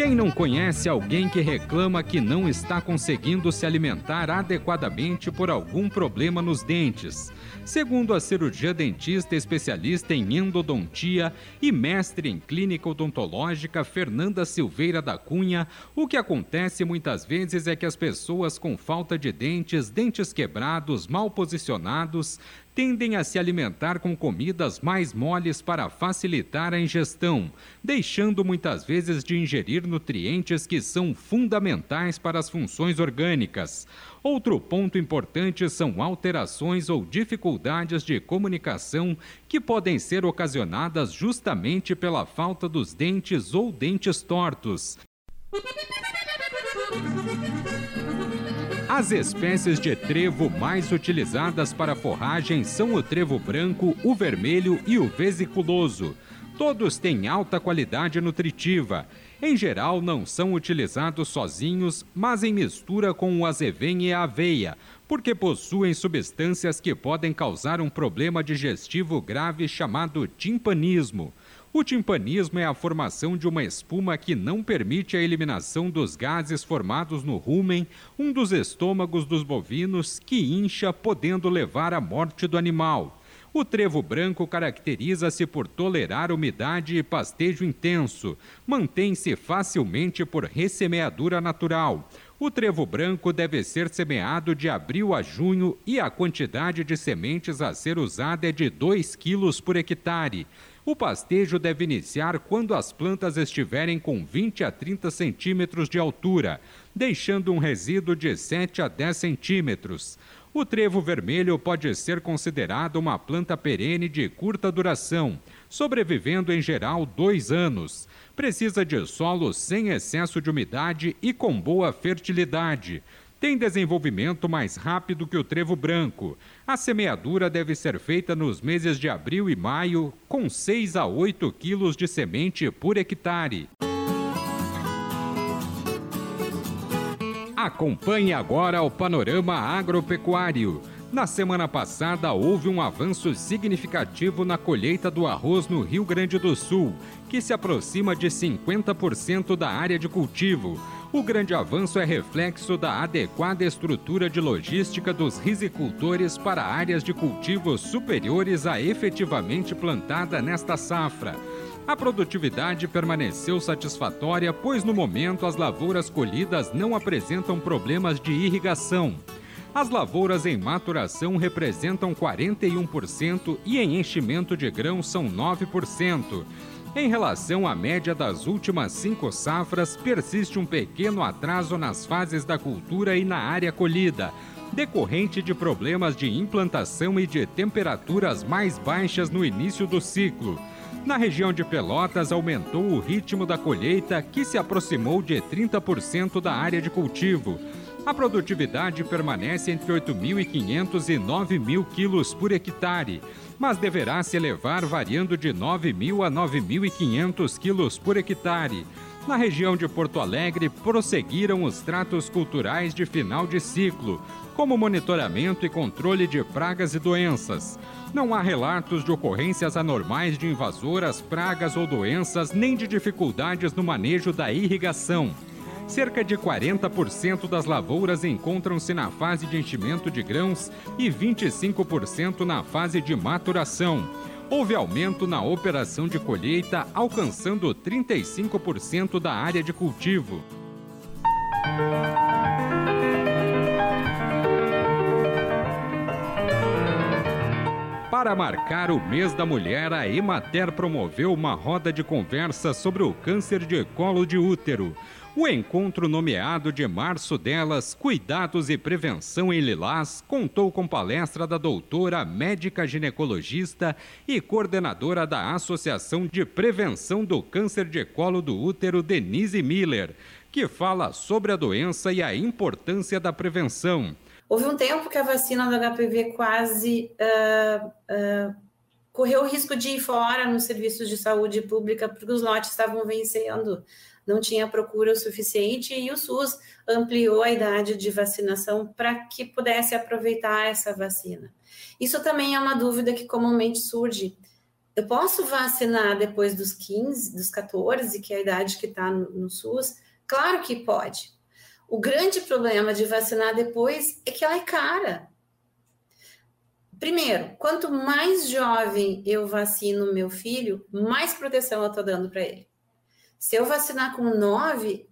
Quem não conhece alguém que reclama que não está conseguindo se alimentar adequadamente por algum problema nos dentes? Segundo a cirurgia dentista especialista em endodontia e mestre em clínica odontológica Fernanda Silveira da Cunha, o que acontece muitas vezes é que as pessoas com falta de dentes, dentes quebrados, mal posicionados, tendem a se alimentar com comidas mais moles para facilitar a ingestão, deixando muitas vezes de ingerir nutrientes que são fundamentais para as funções orgânicas. Outro ponto importante são alterações ou dificuldades de comunicação que podem ser ocasionadas justamente pela falta dos dentes ou dentes tortos. As espécies de trevo mais utilizadas para forragem são o trevo branco, o vermelho e o vesiculoso. Todos têm alta qualidade nutritiva. Em geral, não são utilizados sozinhos, mas em mistura com o azevém e a aveia, porque possuem substâncias que podem causar um problema digestivo grave chamado timpanismo. O timpanismo é a formação de uma espuma que não permite a eliminação dos gases formados no rumen, um dos estômagos dos bovinos, que incha, podendo levar à morte do animal. O trevo branco caracteriza-se por tolerar umidade e pastejo intenso. Mantém-se facilmente por ressemeadura natural. O trevo branco deve ser semeado de abril a junho e a quantidade de sementes a ser usada é de 2 quilos por hectare. O pastejo deve iniciar quando as plantas estiverem com 20 a 30 centímetros de altura, deixando um resíduo de 7 a 10 centímetros. O trevo vermelho pode ser considerado uma planta perene de curta duração, sobrevivendo em geral dois anos. Precisa de solo sem excesso de umidade e com boa fertilidade tem desenvolvimento mais rápido que o trevo branco. A semeadura deve ser feita nos meses de abril e maio, com 6 a 8 quilos de semente por hectare. Acompanhe agora o panorama agropecuário. Na semana passada, houve um avanço significativo na colheita do arroz no Rio Grande do Sul, que se aproxima de 50% da área de cultivo. O grande avanço é reflexo da adequada estrutura de logística dos risicultores para áreas de cultivos superiores à efetivamente plantada nesta safra. A produtividade permaneceu satisfatória, pois no momento as lavouras colhidas não apresentam problemas de irrigação. As lavouras em maturação representam 41% e em enchimento de grão são 9%. Em relação à média das últimas cinco safras, persiste um pequeno atraso nas fases da cultura e na área colhida, decorrente de problemas de implantação e de temperaturas mais baixas no início do ciclo. Na região de Pelotas, aumentou o ritmo da colheita, que se aproximou de 30% da área de cultivo. A produtividade permanece entre 8.500 e 9.000 quilos por hectare mas deverá se elevar variando de 9.000 a 9.500 quilos por hectare. Na região de Porto Alegre, prosseguiram os tratos culturais de final de ciclo, como monitoramento e controle de pragas e doenças. Não há relatos de ocorrências anormais de invasoras, pragas ou doenças, nem de dificuldades no manejo da irrigação. Cerca de 40% das lavouras encontram-se na fase de enchimento de grãos e 25% na fase de maturação. Houve aumento na operação de colheita, alcançando 35% da área de cultivo. Para marcar o mês da mulher, a Emater promoveu uma roda de conversa sobre o câncer de colo de útero. O encontro nomeado de março delas, Cuidados e Prevenção em Lilás, contou com palestra da doutora médica ginecologista e coordenadora da Associação de Prevenção do Câncer de Colo do Útero, Denise Miller, que fala sobre a doença e a importância da prevenção. Houve um tempo que a vacina do HPV quase uh, uh, correu o risco de ir fora nos serviços de saúde pública porque os lotes estavam vencendo, não tinha procura o suficiente e o SUS ampliou a idade de vacinação para que pudesse aproveitar essa vacina. Isso também é uma dúvida que comumente surge. Eu posso vacinar depois dos 15, dos 14, que é a idade que está no, no SUS? Claro que pode. O grande problema de vacinar depois é que ela é cara. Primeiro, quanto mais jovem eu vacino meu filho, mais proteção eu estou dando para ele. Se eu vacinar com 9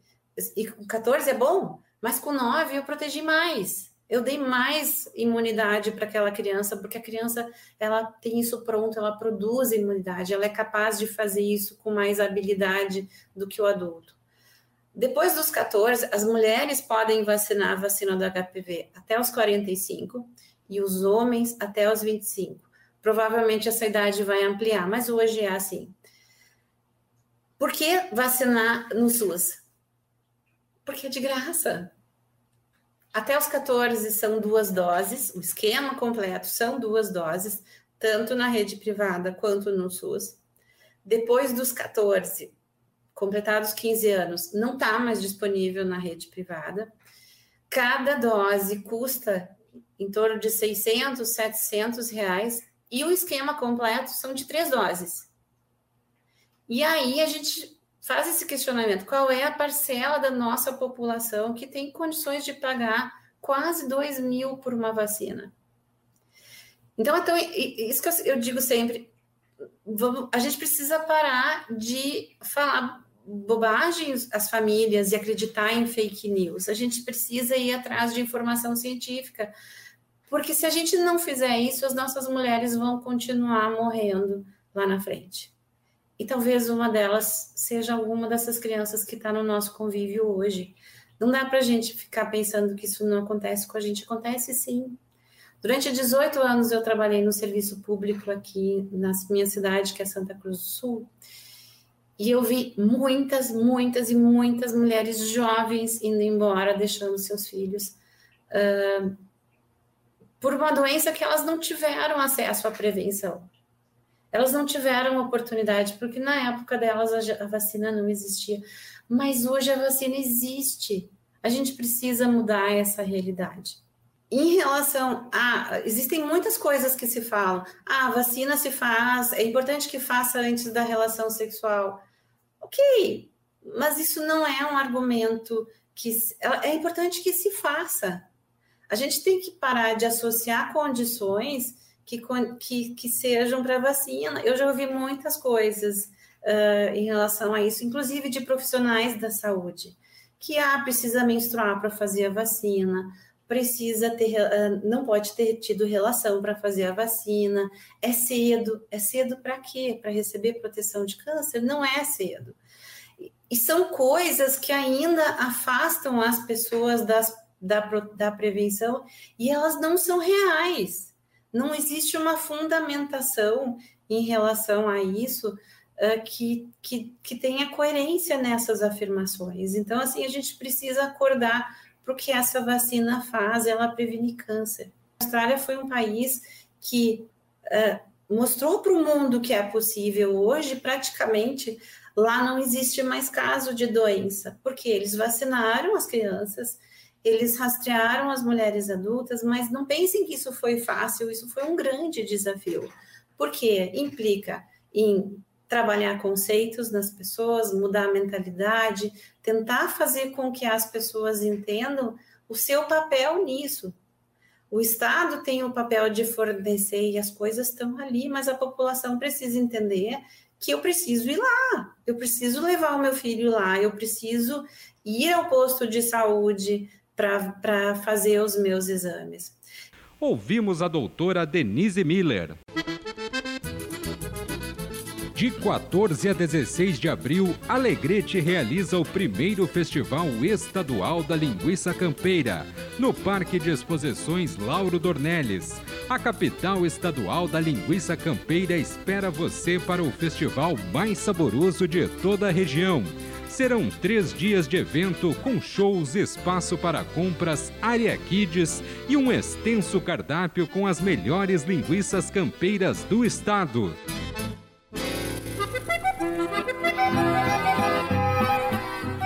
e com 14 é bom, mas com 9 eu protegi mais. Eu dei mais imunidade para aquela criança, porque a criança ela tem isso pronto, ela produz imunidade, ela é capaz de fazer isso com mais habilidade do que o adulto. Depois dos 14, as mulheres podem vacinar a vacina do HPV até os 45 e os homens até os 25. Provavelmente essa idade vai ampliar, mas hoje é assim. Por que vacinar no SUS? Porque é de graça. Até os 14 são duas doses, o esquema completo são duas doses, tanto na rede privada quanto no SUS. Depois dos 14, completados 15 anos, não está mais disponível na rede privada. Cada dose custa em torno de 600, 700 reais, e o esquema completo são de três doses. E aí a gente faz esse questionamento: qual é a parcela da nossa população que tem condições de pagar quase 2 mil por uma vacina? Então, então isso que eu digo sempre, vamos, a gente precisa parar de falar bobagens às famílias e acreditar em fake news. A gente precisa ir atrás de informação científica, porque se a gente não fizer isso, as nossas mulheres vão continuar morrendo lá na frente. E talvez uma delas seja alguma dessas crianças que está no nosso convívio hoje. Não dá para a gente ficar pensando que isso não acontece com a gente. Acontece sim. Durante 18 anos eu trabalhei no serviço público aqui na minha cidade, que é Santa Cruz do Sul. E eu vi muitas, muitas e muitas mulheres jovens indo embora, deixando seus filhos. Uh, por uma doença que elas não tiveram acesso à prevenção. Elas não tiveram oportunidade, porque na época delas a, vacina não existia. Mas hoje a vacina existe. A gente precisa mudar essa realidade. Em relação a. Existem muitas coisas que se falam. Ah, a vacina se faz, é importante que faça antes da relação sexual. Ok, mas isso não é um argumento que. É importante que se faça. A gente tem que parar de associar condições que, que, que sejam para vacina. Eu já ouvi muitas coisas uh, em relação a isso, inclusive de profissionais da saúde, que ah, precisa menstruar para fazer a vacina, precisa ter, uh, não pode ter tido relação para fazer a vacina, é cedo. É cedo para quê? Para receber proteção de câncer? Não é cedo. E são coisas que ainda afastam as pessoas das da, da prevenção e elas não são reais. Não existe uma fundamentação em relação a isso uh, que, que, que tenha coerência nessas afirmações. Então, assim, a gente precisa acordar para o que essa vacina faz, ela previne câncer. A Austrália foi um país que uh, mostrou para o mundo que é possível hoje, praticamente lá não existe mais caso de doença, porque eles vacinaram as crianças, eles rastrearam as mulheres adultas, mas não pensem que isso foi fácil, isso foi um grande desafio, porque implica em trabalhar conceitos nas pessoas, mudar a mentalidade, tentar fazer com que as pessoas entendam o seu papel nisso. O Estado tem o papel de fornecer e as coisas estão ali, mas a população precisa entender que eu preciso ir lá, eu preciso levar o meu filho lá, eu preciso ir ao posto de saúde, para fazer os meus exames. Ouvimos a doutora Denise Miller. De 14 a 16 de abril, Alegrete realiza o primeiro Festival Estadual da Linguiça Campeira, no Parque de Exposições Lauro Dornelles. A capital estadual da linguiça campeira espera você para o festival mais saboroso de toda a região Serão três dias de evento com shows, espaço para compras, área kids e um extenso cardápio com as melhores linguiças campeiras do estado.